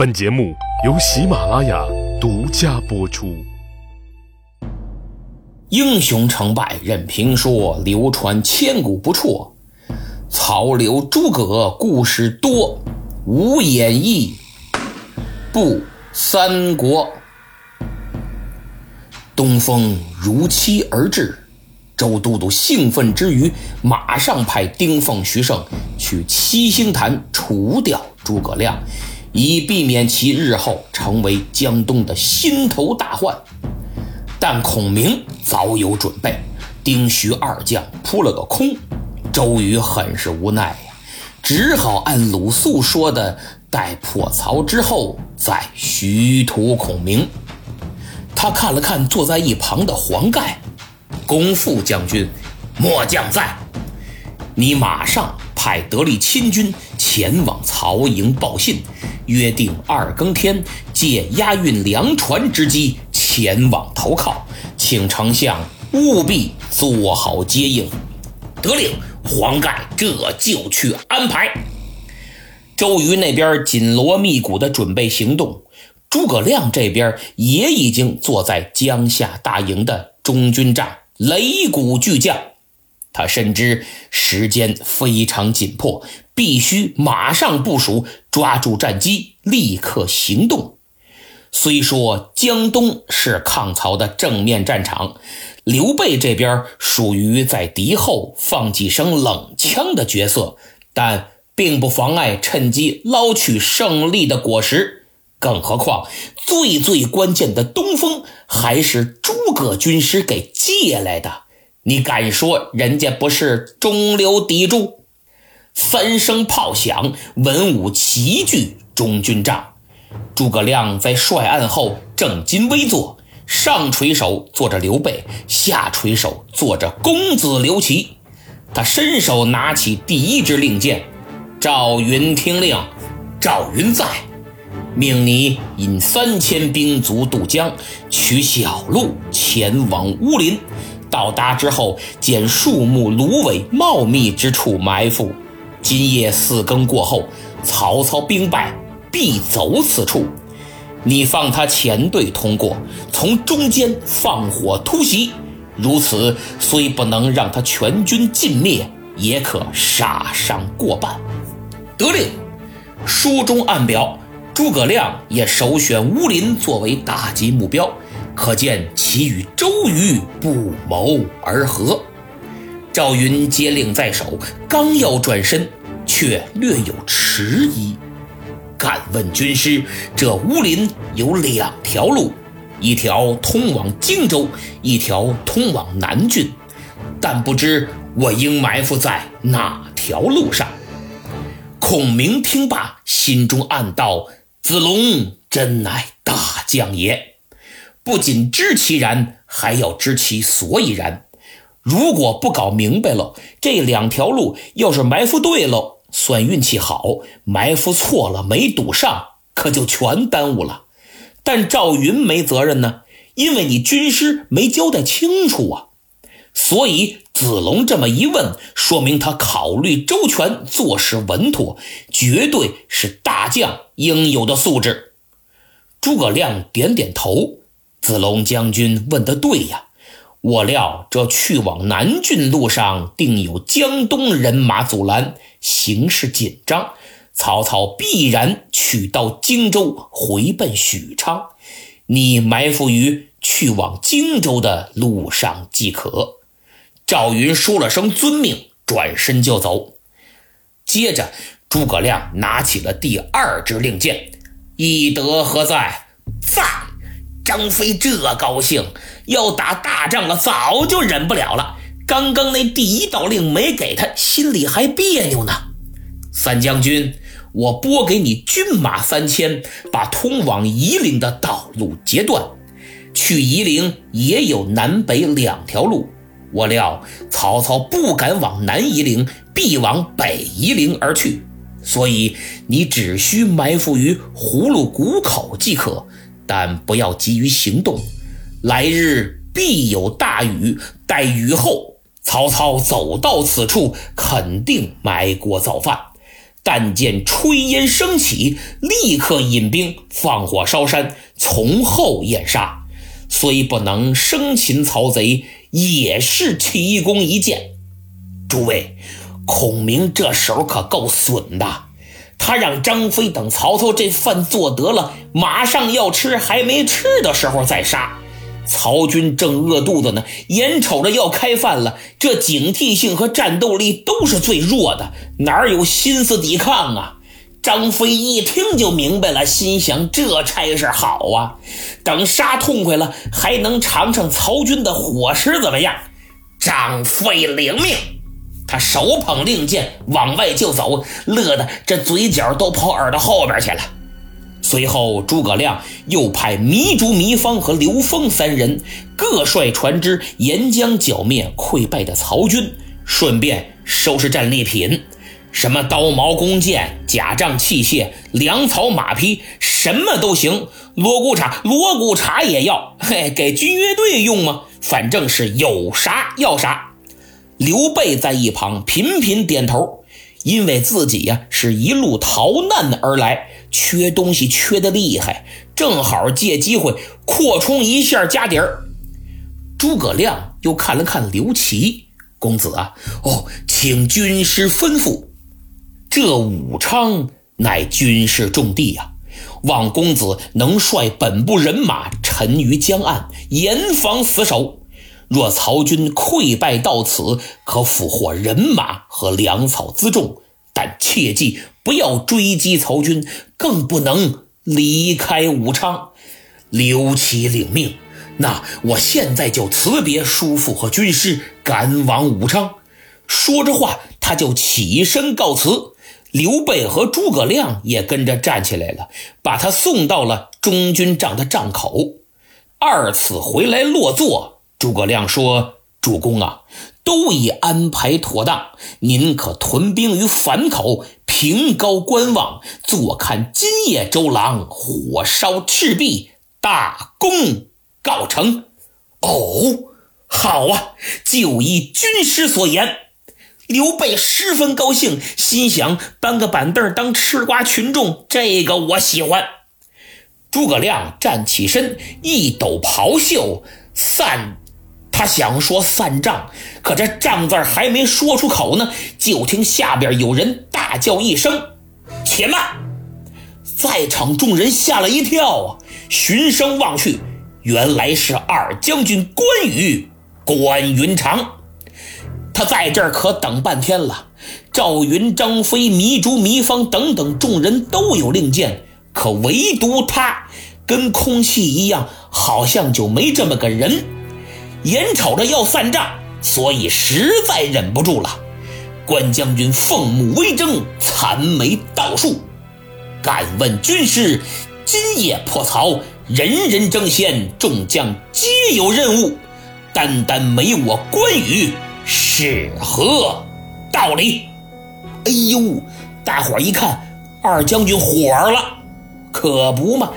本节目由喜马拉雅独家播出。英雄成败任评说，流传千古不辍。曹刘诸葛故事多，无演义不三国。东风如期而至，周都督兴奋之余，马上派丁奉、徐盛去七星坛除掉诸葛亮。以避免其日后成为江东的心头大患，但孔明早有准备，丁徐二将扑了个空。周瑜很是无奈呀，只好按鲁肃说的，待破曹之后再徐图孔明。他看了看坐在一旁的黄盖，公副将军，末将在，你马上派得力亲军前往曹营报信。约定二更天，借押运粮船之机前往投靠，请丞相务必做好接应。得令，黄盖这就去安排。周瑜那边紧锣密鼓的准备行动，诸葛亮这边也已经坐在江夏大营的中军帐，擂鼓巨将。他深知时间非常紧迫。必须马上部署，抓住战机，立刻行动。虽说江东是抗曹的正面战场，刘备这边属于在敌后放几声冷枪的角色，但并不妨碍趁机捞取胜利的果实。更何况最最关键的东风还是诸葛军师给借来的，你敢说人家不是中流砥柱？三声炮响，文武齐聚中军帐。诸葛亮在帅案后正襟危坐，上垂手坐着刘备，下垂手坐着公子刘琦。他伸手拿起第一支令箭：“赵云听令，赵云在，命你引三千兵卒渡江，取小路前往乌林。到达之后，见树木芦苇茂密之处埋伏。”今夜四更过后，曹操兵败，必走此处。你放他前队通过，从中间放火突袭。如此，虽不能让他全军尽灭，也可杀伤过半。得令。书中暗表，诸葛亮也首选乌林作为打击目标，可见其与周瑜不谋而合。赵云接令在手，刚要转身，却略有迟疑。敢问军师，这乌林有两条路，一条通往荆州，一条通往南郡，但不知我应埋伏在哪条路上。孔明听罢，心中暗道：子龙真乃大将也，不仅知其然，还要知其所以然。如果不搞明白了，这两条路要是埋伏对了，算运气好；埋伏错了，没堵上，可就全耽误了。但赵云没责任呢，因为你军师没交代清楚啊。所以子龙这么一问，说明他考虑周全，做事稳妥，绝对是大将应有的素质。诸葛亮点点头，子龙将军问得对呀。我料这去往南郡路上定有江东人马阻拦，形势紧张，曹操必然取到荆州，回奔许昌。你埋伏于去往荆州的路上即可。赵云说了声遵命，转身就走。接着，诸葛亮拿起了第二支令箭：“翼德何在？在。”张飞这高兴，要打大仗了，早就忍不了了。刚刚那第一道令没给他，心里还别扭呢。三将军，我拨给你军马三千，把通往夷陵的道路截断。去夷陵也有南北两条路，我料曹操不敢往南夷陵，必往北夷陵而去，所以你只需埋伏于葫芦谷口即可。但不要急于行动，来日必有大雨。待雨后，曹操走到此处，肯定埋锅造饭。但见炊烟升起，立刻引兵放火烧山，从后掩杀。虽不能生擒曹贼，也是奇功一件。诸位，孔明这手可够损的。他让张飞等曹操这饭做得了，马上要吃，还没吃的时候再杀。曹军正饿肚子呢，眼瞅着要开饭了，这警惕性和战斗力都是最弱的，哪有心思抵抗啊？张飞一听就明白了，心想这差事好啊，等杀痛快了，还能尝尝曹军的伙食怎么样？张飞领命，他手捧令箭往外就走，乐得这嘴角都跑耳朵后边去了。随后，诸葛亮又派糜竺、糜芳和刘封三人各率船只沿江剿灭溃败的曹军，顺便收拾战利品，什么刀矛弓箭、甲仗器械、粮草马匹，什么都行。锣鼓茶，锣鼓茶也要，嘿，给军乐队用吗？反正是有啥要啥。刘备在一旁频频点头，因为自己呀是一路逃难而来。缺东西缺的厉害，正好借机会扩充一下家底儿。诸葛亮又看了看刘琦公子啊，哦，请军师吩咐。这武昌乃军事重地呀，望公子能率本部人马沉于江岸，严防死守。若曹军溃败到此，可俘获人马和粮草辎重。但切记不要追击曹军，更不能离开武昌。刘琦领命，那我现在就辞别叔父和军师，赶往武昌。说着话，他就起身告辞。刘备和诸葛亮也跟着站起来了，把他送到了中军帐的帐口。二次回来落座，诸葛亮说。主公啊，都已安排妥当，您可屯兵于樊口，凭高观望，坐看今夜周郎火烧赤壁，大功告成。哦，好啊，就依军师所言。刘备十分高兴，心想搬个板凳当吃瓜群众，这个我喜欢。诸葛亮站起身，一抖袍袖，散。他想说散账，可这账字还没说出口呢，就听下边有人大叫一声：“且慢！”在场众人吓了一跳啊，循声望去，原来是二将军关羽关云长。他在这儿可等半天了，赵云、张飞、糜竺、糜芳等等众人都有令箭，可唯独他跟空气一样，好像就没这么个人。眼瞅着要散账，所以实在忍不住了。关将军凤目微睁，残眉倒竖。敢问军师，今夜破曹，人人争先，众将皆有任务，单单没我关羽，是何道理？哎呦，大伙一看，二将军火了，可不嘛。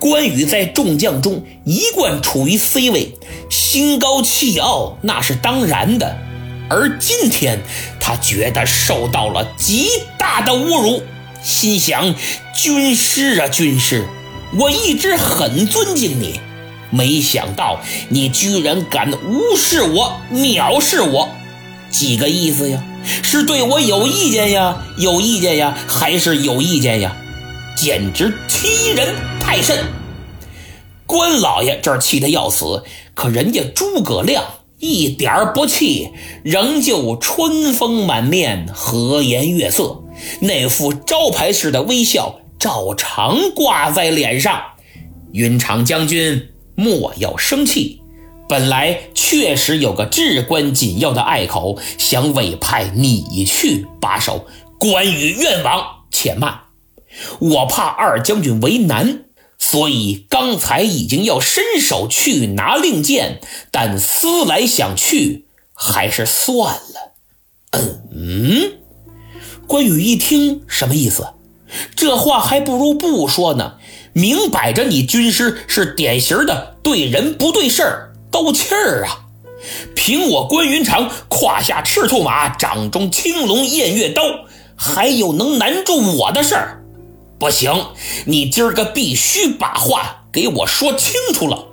关羽在众将中一贯处于 C 位，心高气傲那是当然的。而今天他觉得受到了极大的侮辱，心想：军师啊，军师，我一直很尊敬你，没想到你居然敢无视我、藐视我，几个意思呀？是对我有意见呀？有意见呀？还是有意见呀？简直欺人太甚！关老爷这儿气得要死，可人家诸葛亮一点儿不气，仍旧春风满面，和颜悦色，那副招牌式的微笑照常挂在脸上。云长将军莫要生气，本来确实有个至关紧要的隘口，想委派你去把守。关羽愿往，且慢。我怕二将军为难，所以刚才已经要伸手去拿令箭，但思来想去，还是算了。嗯，关羽一听什么意思？这话还不如不说呢。明摆着你军师是典型的对人不对事儿，斗气儿啊！凭我关云长胯下赤兔马，掌中青龙偃月刀。还有能难住我的事儿？不行，你今儿个必须把话给我说清楚了。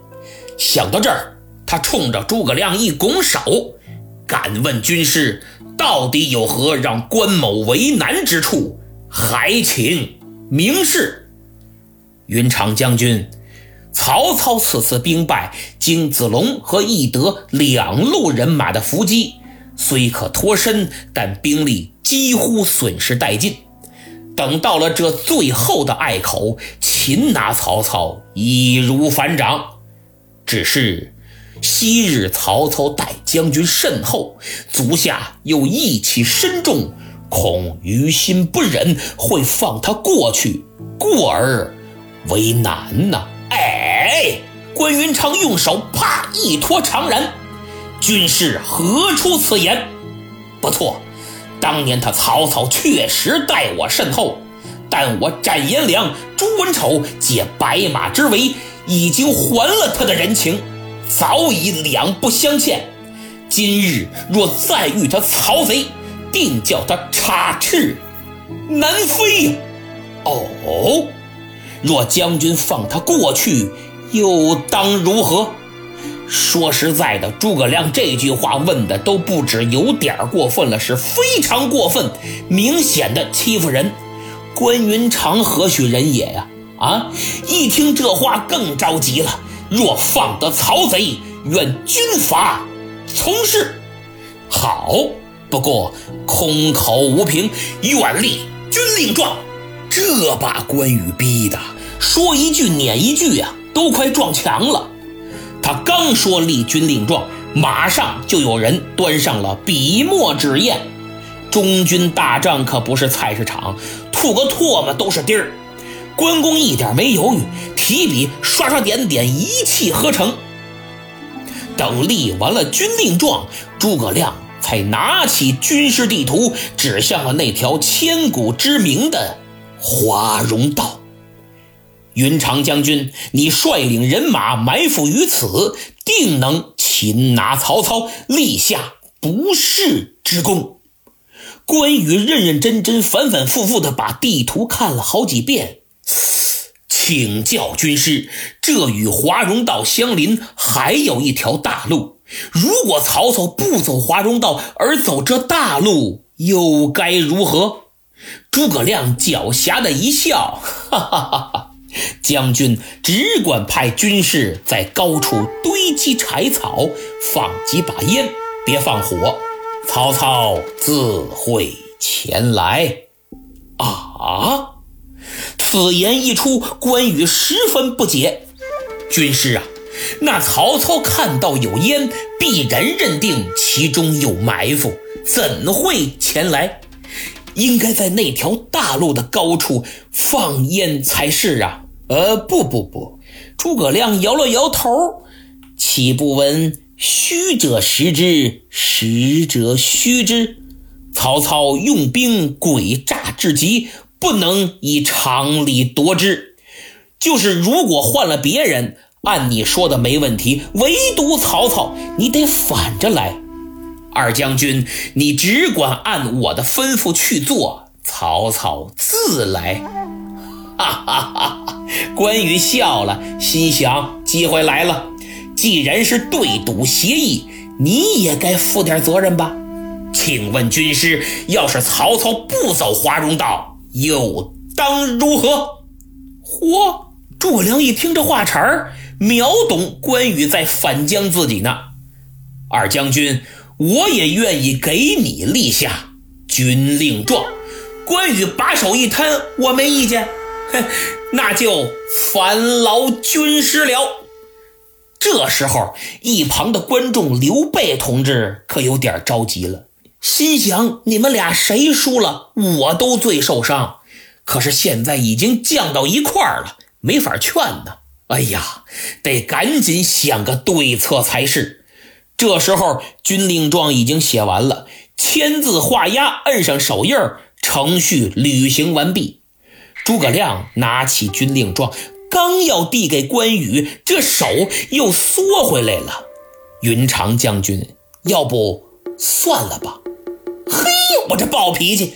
想到这儿，他冲着诸葛亮一拱手，敢问军师，到底有何让关某为难之处？还请明示。云长将军，曹操此次兵败，经子龙和翼德两路人马的伏击，虽可脱身，但兵力几乎损失殆尽。等到了这最后的隘口，擒拿曹操易如反掌。只是昔日曹操待将军甚厚，足下又义气深重，恐于心不忍，会放他过去，过而。为难呐！哎，关云长用手啪一托长髯，军师何出此言？不错，当年他曹操确实待我甚厚，但我斩颜良、诛文丑解白马之围，已经还了他的人情，早已两不相欠。今日若再遇他曹贼，定叫他插翅难飞呀！哦。若将军放他过去，又当如何？说实在的，诸葛亮这句话问的都不止有点过分了，是非常过分，明显的欺负人。关云长何许人也呀？啊！一听这话更着急了。若放得曹贼，愿军法从事。好，不过空口无凭，愿立军令状。这把关羽逼的，说一句撵一句呀，都快撞墙了。他刚说立军令状，马上就有人端上了笔墨纸砚。中军大帐可不是菜市场，吐个唾沫都是钉儿。关公一点没犹豫，提笔刷刷点点，一气呵成。等立完了军令状，诸葛亮才拿起军事地图，指向了那条千古知名的。华容道，云长将军，你率领人马埋伏于此，定能擒拿曹操，立下不世之功。关羽认认真真、反反复复的把地图看了好几遍，请教军师，这与华容道相邻，还有一条大路。如果曹操不走华容道，而走这大路，又该如何？诸葛亮狡黠的一笑，哈哈哈哈！将军只管派军士在高处堆积柴草，放几把烟，别放火，曹操自会前来。啊！此言一出，关羽十分不解。军师啊，那曹操看到有烟，必然认定其中有埋伏，怎会前来？应该在那条大路的高处放烟才是啊！呃，不不不，诸葛亮摇了摇头，岂不闻虚者实之，实者虚之？曹操用兵诡诈至极，不能以常理夺之。就是如果换了别人，按你说的没问题，唯独曹操，你得反着来。二将军，你只管按我的吩咐去做，曹操自来。哈哈哈哈！关羽笑了，心想：机会来了。既然是对赌协议，你也该负点责任吧？请问军师，要是曹操不走华容道，又当如何？嚯！诸葛亮一听这话茬儿，秒懂关羽在反将自己呢。二将军。我也愿意给你立下军令状。关羽把手一摊，我没意见。哼，那就烦劳军师了。这时候，一旁的观众刘备同志可有点着急了，心想：你们俩谁输了，我都最受伤。可是现在已经降到一块儿了，没法劝呢。哎呀，得赶紧想个对策才是。这时候，军令状已经写完了，签字画押，摁上手印，程序履行完毕。诸葛亮拿起军令状，刚要递给关羽，这手又缩回来了。云长将军，要不算了吧？嘿，我这暴脾气！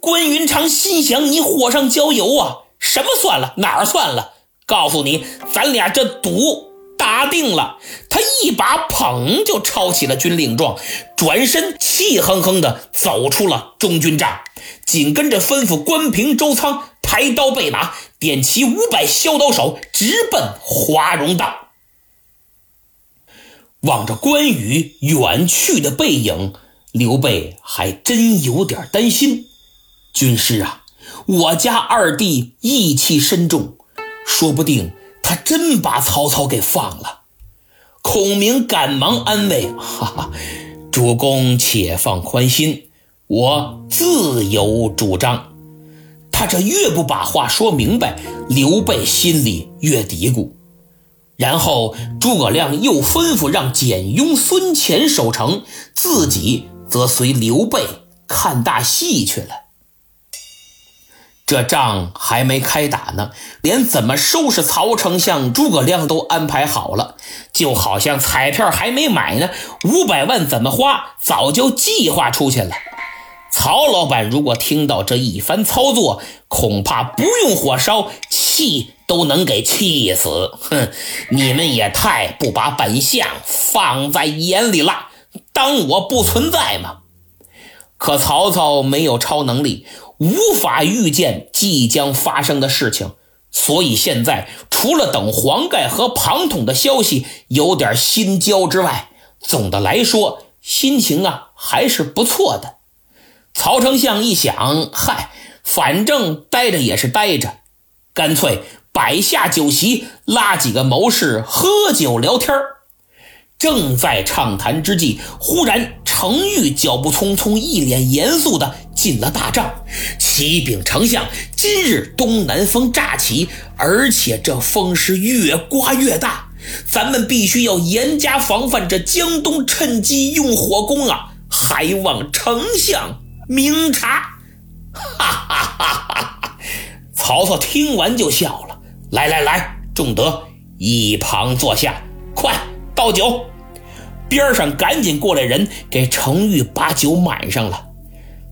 关云长心想：你火上浇油啊！什么算了？哪儿算了？告诉你，咱俩这赌打定了。他一把捧就抄起了军令状，转身气哼哼的走出了中军帐，紧跟着吩咐关平、周仓抬刀备马，点齐五百削刀手，直奔华容道。望着关羽远去的背影，刘备还真有点担心。军师啊，我家二弟义气深重。说不定他真把曹操给放了。孔明赶忙安慰：“哈哈，主公且放宽心，我自有主张。”他这越不把话说明白，刘备心里越嘀咕。然后诸葛亮又吩咐让简雍、孙乾守城，自己则随刘备看大戏去了。这仗还没开打呢，连怎么收拾曹丞相、诸葛亮都安排好了，就好像彩票还没买呢，五百万怎么花早就计划出去了。曹老板如果听到这一番操作，恐怕不用火烧，气都能给气死。哼，你们也太不把本相放在眼里了，当我不存在吗？可曹操没有超能力。无法预见即将发生的事情，所以现在除了等黄盖和庞统的消息有点心焦之外，总的来说心情啊还是不错的。曹丞相一想，嗨，反正待着也是待着，干脆摆下酒席，拉几个谋士喝酒聊天正在畅谈之际，忽然程昱脚步匆匆，一脸严肃的进了大帐。启禀丞相，今日东南风乍起，而且这风是越刮越大，咱们必须要严加防范。这江东趁机用火攻啊，还望丞相明察。哈哈哈哈哈！曹操听完就笑了。来来来，仲德一旁坐下，快倒酒。边上赶紧过来人，给程昱把酒满上了。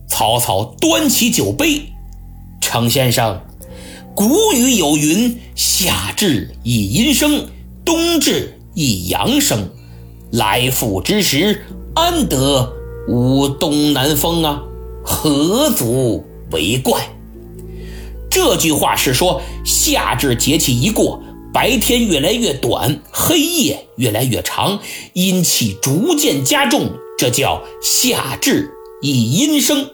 曹操端起酒杯，程先生，古语有云：“夏至以阴生，冬至以阳生。”来复之时，安得无东南风啊？何足为怪？这句话是说，夏至节气一过，白天越来越短，黑夜越来越长，阴气逐渐加重，这叫夏至以阴生。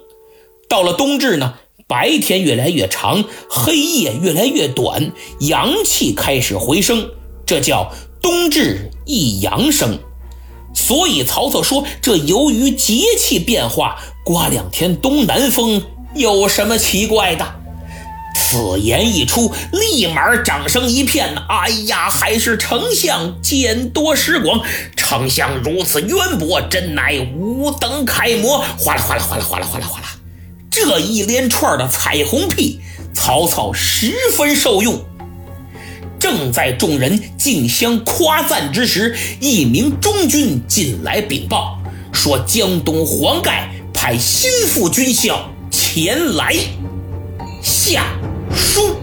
到了冬至呢，白天越来越长，黑夜越来越短，阳气开始回升，这叫冬至一阳生。所以曹操说，这由于节气变化，刮两天东南风有什么奇怪的？此言一出，立马掌声一片。哎呀，还是丞相见多识广，丞相如此渊博，真乃吾等楷模。哗啦哗啦哗啦哗啦哗啦哗啦。这一连串的彩虹屁，曹操十分受用。正在众人竞相夸赞之时，一名中军进来禀报，说江东黄盖派心腹军校前来下书。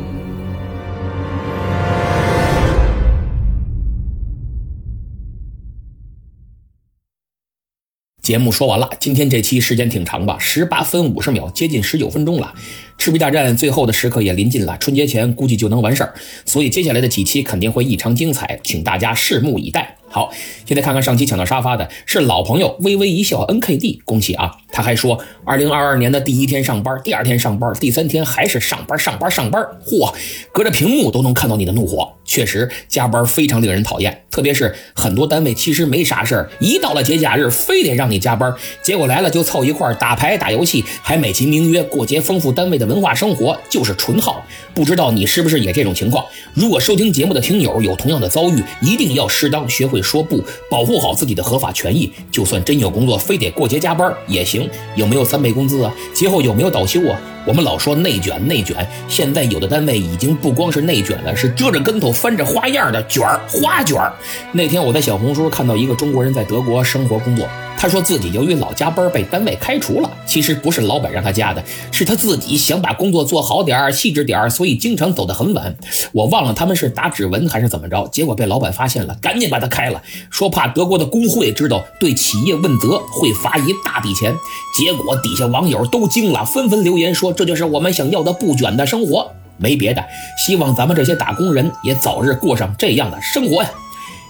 节目说完了，今天这期时间挺长吧，十八分五十秒，接近十九分钟了。赤壁大战最后的时刻也临近了，春节前估计就能完事儿，所以接下来的几期肯定会异常精彩，请大家拭目以待。好，现在看看上期抢到沙发的是老朋友微微一笑 N K D，恭喜啊！他还说，二零二二年的第一天上班，第二天上班，第三天还是上班上班上班，嚯，隔着屏幕都能看到你的怒火。确实，加班非常令人讨厌，特别是很多单位其实没啥事儿，一到了节假日非得让你加班，结果来了就凑一块儿打牌打游戏，还美其名曰过节丰富单位的文化生活，就是纯耗。不知道你是不是也这种情况？如果收听节目的听友有同样的遭遇，一定要适当学会。说不，保护好自己的合法权益。就算真有工作，非得过节加班也行。有没有三倍工资啊？节后有没有倒休啊？我们老说内卷内卷，现在有的单位已经不光是内卷了，是遮着跟头翻着花样的卷儿花卷儿。那天我在小红书看到一个中国人在德国生活工作。他说自己由于老加班被单位开除了，其实不是老板让他加的，是他自己想把工作做好点儿、细致点儿，所以经常走得很晚。我忘了他们是打指纹还是怎么着，结果被老板发现了，赶紧把他开了，说怕德国的工会知道对企业问责会罚一大笔钱。结果底下网友都惊了，纷纷留言说这就是我们想要的不卷的生活。没别的，希望咱们这些打工人也早日过上这样的生活呀。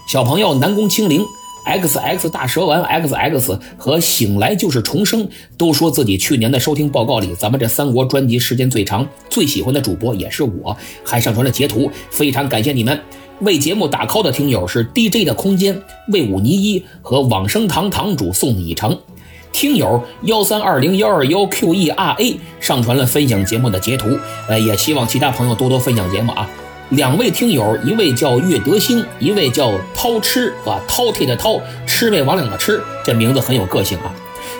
小朋友南宫清零。X X 大蛇丸 X X 和醒来就是重生都说自己去年的收听报告里，咱们这三国专辑时间最长，最喜欢的主播也是我，还上传了截图，非常感谢你们。为节目打 call 的听友是 DJ 的空间、魏武尼一和往生堂堂主送你一程。听友幺三二零幺二幺 QERA 上传了分享节目的截图，呃，也希望其他朋友多多分享节目啊。两位听友，一位叫岳德兴，一位叫饕吃啊，饕餮的饕，魑魅魍魉的魑，这名字很有个性啊。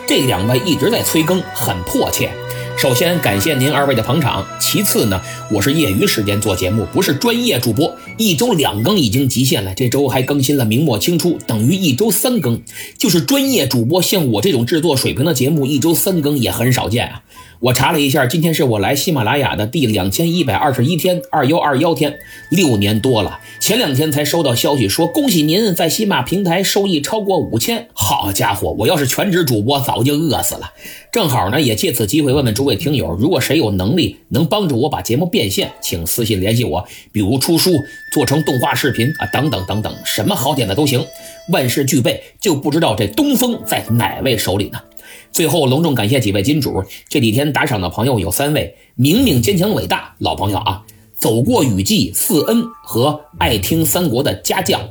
这两位一直在催更，很迫切。首先感谢您二位的捧场，其次呢，我是业余时间做节目，不是专业主播，一周两更已经极限了，这周还更新了明末清初，等于一周三更。就是专业主播像我这种制作水平的节目，一周三更也很少见啊。我查了一下，今天是我来喜马拉雅的第两千一百二十一天，二幺二幺天，六年多了。前两天才收到消息说，恭喜您在喜马平台收益超过五千。好家伙，我要是全职主播，早就饿死了。正好呢，也借此机会问问诸位听友，如果谁有能力能帮助我把节目变现，请私信联系我，比如出书、做成动画视频啊，等等等等，什么好点子都行。万事俱备，就不知道这东风在哪位手里呢？最后隆重感谢几位金主，这几天打赏的朋友有三位：明明坚强伟大老朋友啊，走过雨季四恩和爱听三国的家将。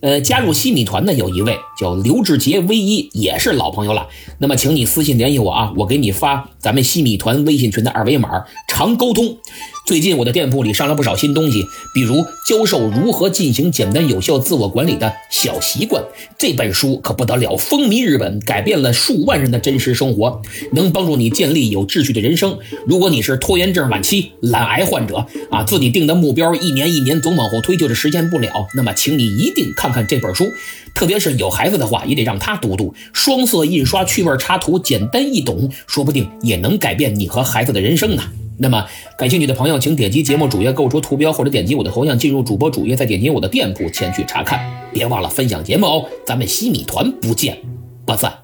呃，加入西米团的有一位叫刘志杰唯一，也是老朋友了。那么，请你私信联系我啊，我给你发咱们西米团微信群的二维码，常沟通。最近我的店铺里上了不少新东西，比如教授如何进行简单有效自我管理的小习惯这本书可不得了，风靡日本，改变了数万人的真实生活，能帮助你建立有秩序的人生。如果你是拖延症晚期、懒癌患者啊，自己定的目标一年一年总往后推，就是实现不了，那么请你一定看看这本书，特别是有孩子的话，也得让他读读。双色印刷、趣味插图，简单易懂，说不定也能改变你和孩子的人生呢。那么，感兴趣的朋友，请点击节目主页购出图标，或者点击我的头像进入主播主页，再点击我的店铺前去查看。别忘了分享节目哦，咱们西米团不见不散。